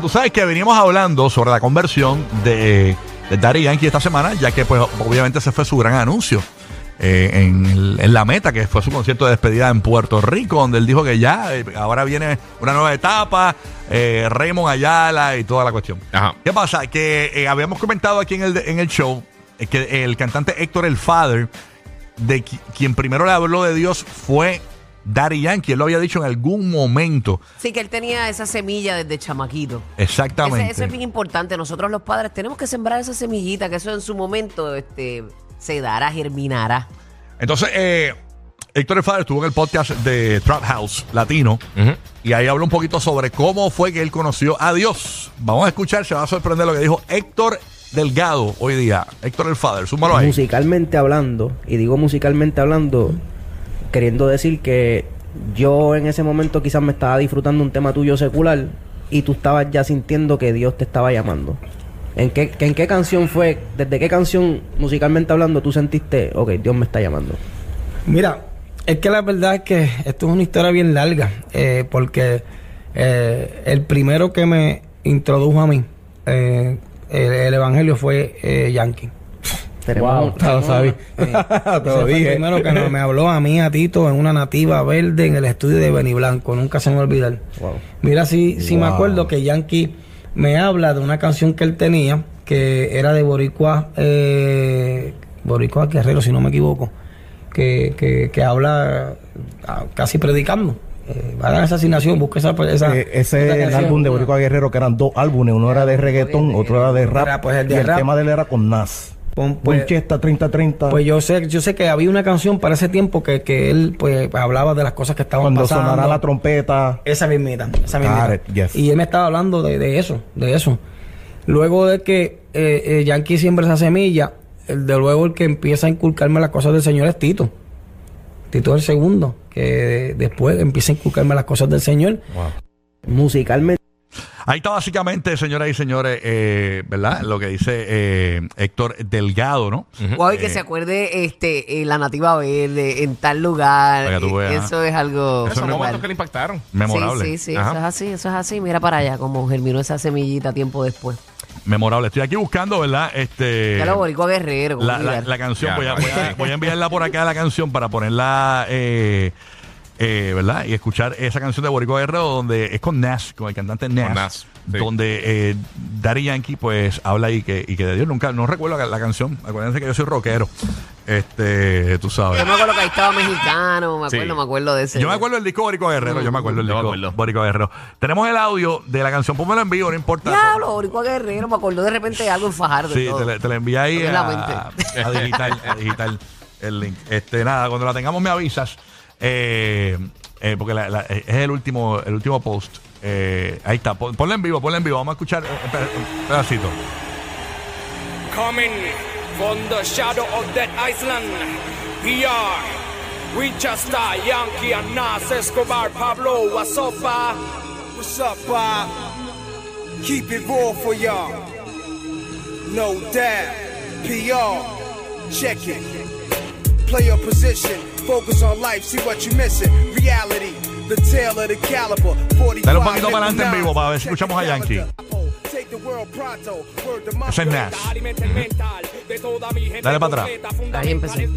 Tú sabes que venimos hablando sobre la conversión de, de Daddy Yankee esta semana, ya que pues obviamente ese fue su gran anuncio eh, en, el- en la meta, que fue su concierto de despedida en Puerto Rico, donde él dijo que ya, eh, ahora viene una nueva etapa, eh, Raymond Ayala y toda la cuestión. Ajá. ¿Qué pasa? Que eh, habíamos comentado aquí en el, en el show eh, que el cantante Héctor El Father, de qui- quien primero le habló de Dios, fue Daddy Yankee. Él lo había dicho en algún momento. Sí, que él tenía esa semilla desde chamaquito. Exactamente. Ese- eso es bien importante. Nosotros los padres tenemos que sembrar esa semillita, que eso en su momento este, se dará, germinará. Entonces, eh, Héctor El Father estuvo en el podcast de Trap House Latino Ujú. y ahí habló un poquito sobre cómo fue que él conoció a Dios. Vamos a escuchar, se va a sorprender lo que dijo Héctor Delgado hoy día. Héctor El Father, súmalo ahí. musicalmente hablando, y digo musicalmente hablando, queriendo decir que yo en ese momento quizás me estaba disfrutando un tema tuyo secular y tú estabas ya sintiendo que Dios te estaba llamando. ¿En qué, ¿En qué canción fue, desde qué canción musicalmente hablando tú sentiste, ok, Dios me está llamando? Mira, es que la verdad es que esto es una historia bien larga, eh, porque eh, el primero que me introdujo a mí, eh, el, el evangelio fue eh, Yankee. Tenemos- te lo sabía. Fue el primero que no- me habló a mí, a Tito, en una nativa verde en el estudio de Benny Blanco. Nunca se me olvidar. Wow. Mira, sí, sí me Wow. acuerdo que Yankee me habla de una canción que él tenía, que era de Boricua, eh, Boricua Guerrero, si no me equivoco, que, que, que habla ah, casi predicando. Eh, va a dar esa asignación, busca esa, esa Eh, ese esa es el álbum de Boricua Guerrero que eran dos álbumes, uno era de reggaetón, otro era de rap. Era, pues, el de y el rap. tema de él era con Nas. Pon, pues, Winchester 3030. pues yo sé, yo sé que había una canción para ese tiempo que, que él pues hablaba de las cosas que estaban cuando pasando. sonara la trompeta. Esa mismita, esa mismita. Got it, yes. Y él me estaba hablando de, de eso, de eso. Luego de que eh, eh, Yankee siembra esa semilla, el de luego el que empieza a inculcarme las cosas del Señor es Tito. Tito es el segundo, que después empieza a inculcarme las cosas del Señor. Musicalmente Ahí está básicamente, señoras y señores, eh, ¿verdad? Lo que dice eh, Héctor Delgado, ¿no? Guau, y que Eh, se acuerde este, eh, la nativa verde en tal lugar. Para que tú Eh, veas. Eso es algo. Esos son momentos que le impactaron. Memorable. Sí, sí, sí, Ajá. eso es así, eso es así. Mira para allá, como germinó esa semillita tiempo después. Memorable. Estoy aquí buscando, ¿verdad? Este. Ya lo boricua guerrero. ¿cómo La, la- olvidar? la canción, Ya, voy, a, no, voy a- voy a enviarla por acá la canción para ponerla, eh, eh, ¿verdad? Y escuchar esa canción de Boricua Guerrero donde es con Nas, con el cantante Nas, Con Nas, sí. donde eh, Daddy Yankee pues habla y que, y que de Dios nunca, no recuerdo la, la canción, acuérdense que yo soy rockero, este, tú sabes. Yo me acuerdo que ahí estaba mexicano, me acuerdo, Sí. me acuerdo de ese. Yo me acuerdo del disco Boricua Guerrero, yo me acuerdo del me disco acuerdo. Boricua Guerrero. Tenemos el audio de la canción, pónmelo en vivo, no importa. Diablo, boricua guerrero, me acordó de repente de algo en Fajardo. y Sí, todo. te, le- te la envié ahí a, a digital, a digital el link. Este, nada, cuando la tengamos me avisas. Eh, eh, porque la- la- es el último, el último post. Eh, ahí está, pon- ponla en vivo, ponla en vivo. Vamos a escuchar eh, un peda- un pedacito. Coming from the shadow of that Iceland, we are Winchester, Yankee, and Nas Escobar, Pablo, what's up, uh? What's up? Keep it raw for y'all. No doubt. PR, check it. Play your position, focus on life, see what you missing. Reality, the tail of the caliber. 45 Dale un poquito para adelante en vivo para ver si escuchamos a Yankee. Ese es Nas. Dale para atrás. Ahí empecé.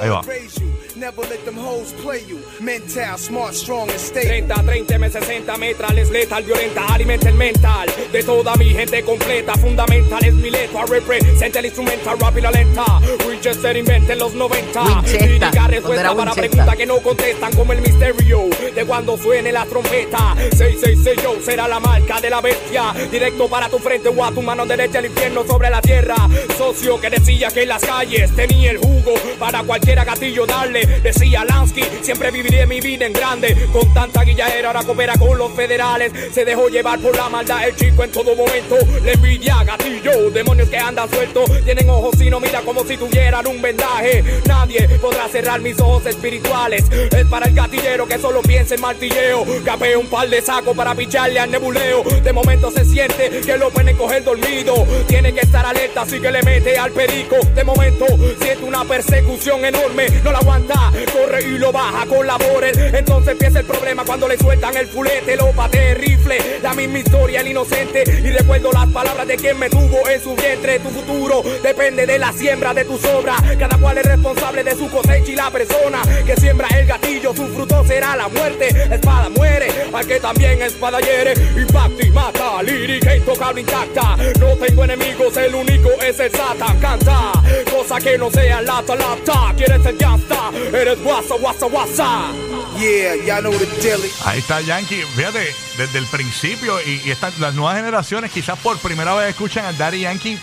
Ahí va. hood raise you. Never let them hoes play you. Mental, smart, strong and stable. 30, 30, M60 metrales, letal, violenta, alimenta el mental de toda mi gente completa. Fundamental es mi letra, representa el instrumental, rápida, lenta. Winchester inventa en los 90. Winchester, Lírica ¿dónde era respuesta para Winchester? preguntas que no contestan, como el misterio de cuando suene la trompeta. 666 será la marca de la bestia. Directo para tu frente o a tu mano derecha, el infierno sobre la tierra. Socio que decía que en las calles tenía el jugo para cualquiera gatillo darle. Decía Lansky, siempre viviré mi vida en grande. Con tanta guilladera ahora coopera con los federales. Se dejó llevar por la maldad el chico en todo momento. Le envidia gatillo, demonios que andan sueltos. Tienen ojos y no mira como si tuvieran un vendaje. Nadie podrá cerrar mis ojos espirituales. Es para el gatillero que solo piensa en martilleo. Capé un par de sacos para pichar al nebuleo. De momento se siente que lo pueden coger dormido. Tiene que estar alerta, así que le mete al perico. De momento siente una persecución enorme, no la aguanta, corre y lo baja con la border. Entonces empieza el problema cuando le sueltan el fulete, lo bate rifle. La misma historia, el inocente. Y recuerdo las palabras de quien me tuvo en su vientre. Tu futuro depende de la siembra de tu obra. Cada cual es responsable de su cosecha y la persona que siembra el gatillo, su fruto será la muerte. Espada muere, al que también espada hiere. Impacta y mata, lírica intocable intacta. No tengo enemigos, el único es el Satan. Canta, cosa que no sea lata lata. Quieres ser gangsta, eres guasa guasa guasa. Yeah, y'all know the deal. Ahí está Yankee, fíjate, desde el principio y, y estas- las nuevas generaciones quizás por primera vez escuchan a Daddy Yankee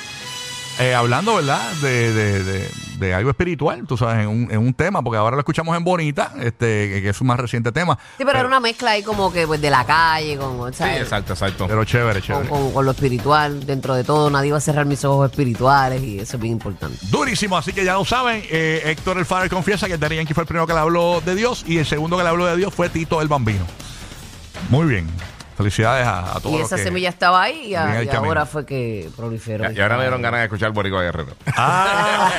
eh, hablando, ¿verdad? De, de, de, de algo espiritual, tú sabes, en un, en un tema, porque ahora lo escuchamos en Bonita, este, que, es un más reciente tema. Sí, pero era una mezcla ahí como que pues de la calle, con, Sí, ¿sabes? exacto, exacto. Pero chévere, con, chévere. con- con lo espiritual dentro de todo. Nadie va a cerrar mis ojos espirituales y eso es bien importante. Durísimo, así que ya lo saben. eh, Héctor El Father confiesa que Daddy Yankee fue el primero que le habló de Dios y el segundo que le habló de Dios fue Tito el Bambino. Muy bien. Felicidades a, a todos. Y los esa que- semilla estaba ahí y, a- Bien el y camino. ahora fue que proliferó. Y ahora me dieron ganas de escuchar Boricua Guerrero. Ah.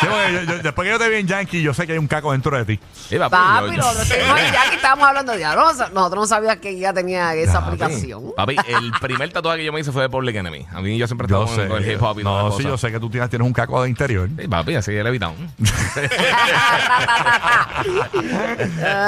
Sí, porque yo- yo- después que yo te vi en Yankee, yo sé que hay un caco dentro de ti. Sí, papi, Papi, yo- nosotros estuvimos ahí, ya que estábamos hablando de nosotros no sabíamos que ya tenía esa Papi, aplicación. Papi, el primer tatuaje que yo me hice fue de Public Enemy. A mí yo siempre Yo estaba sé. con, el hip hop y no, sí, cosa. yo sé que tú tienes, tienes un caco de interior. Sí, papi, así el evitado.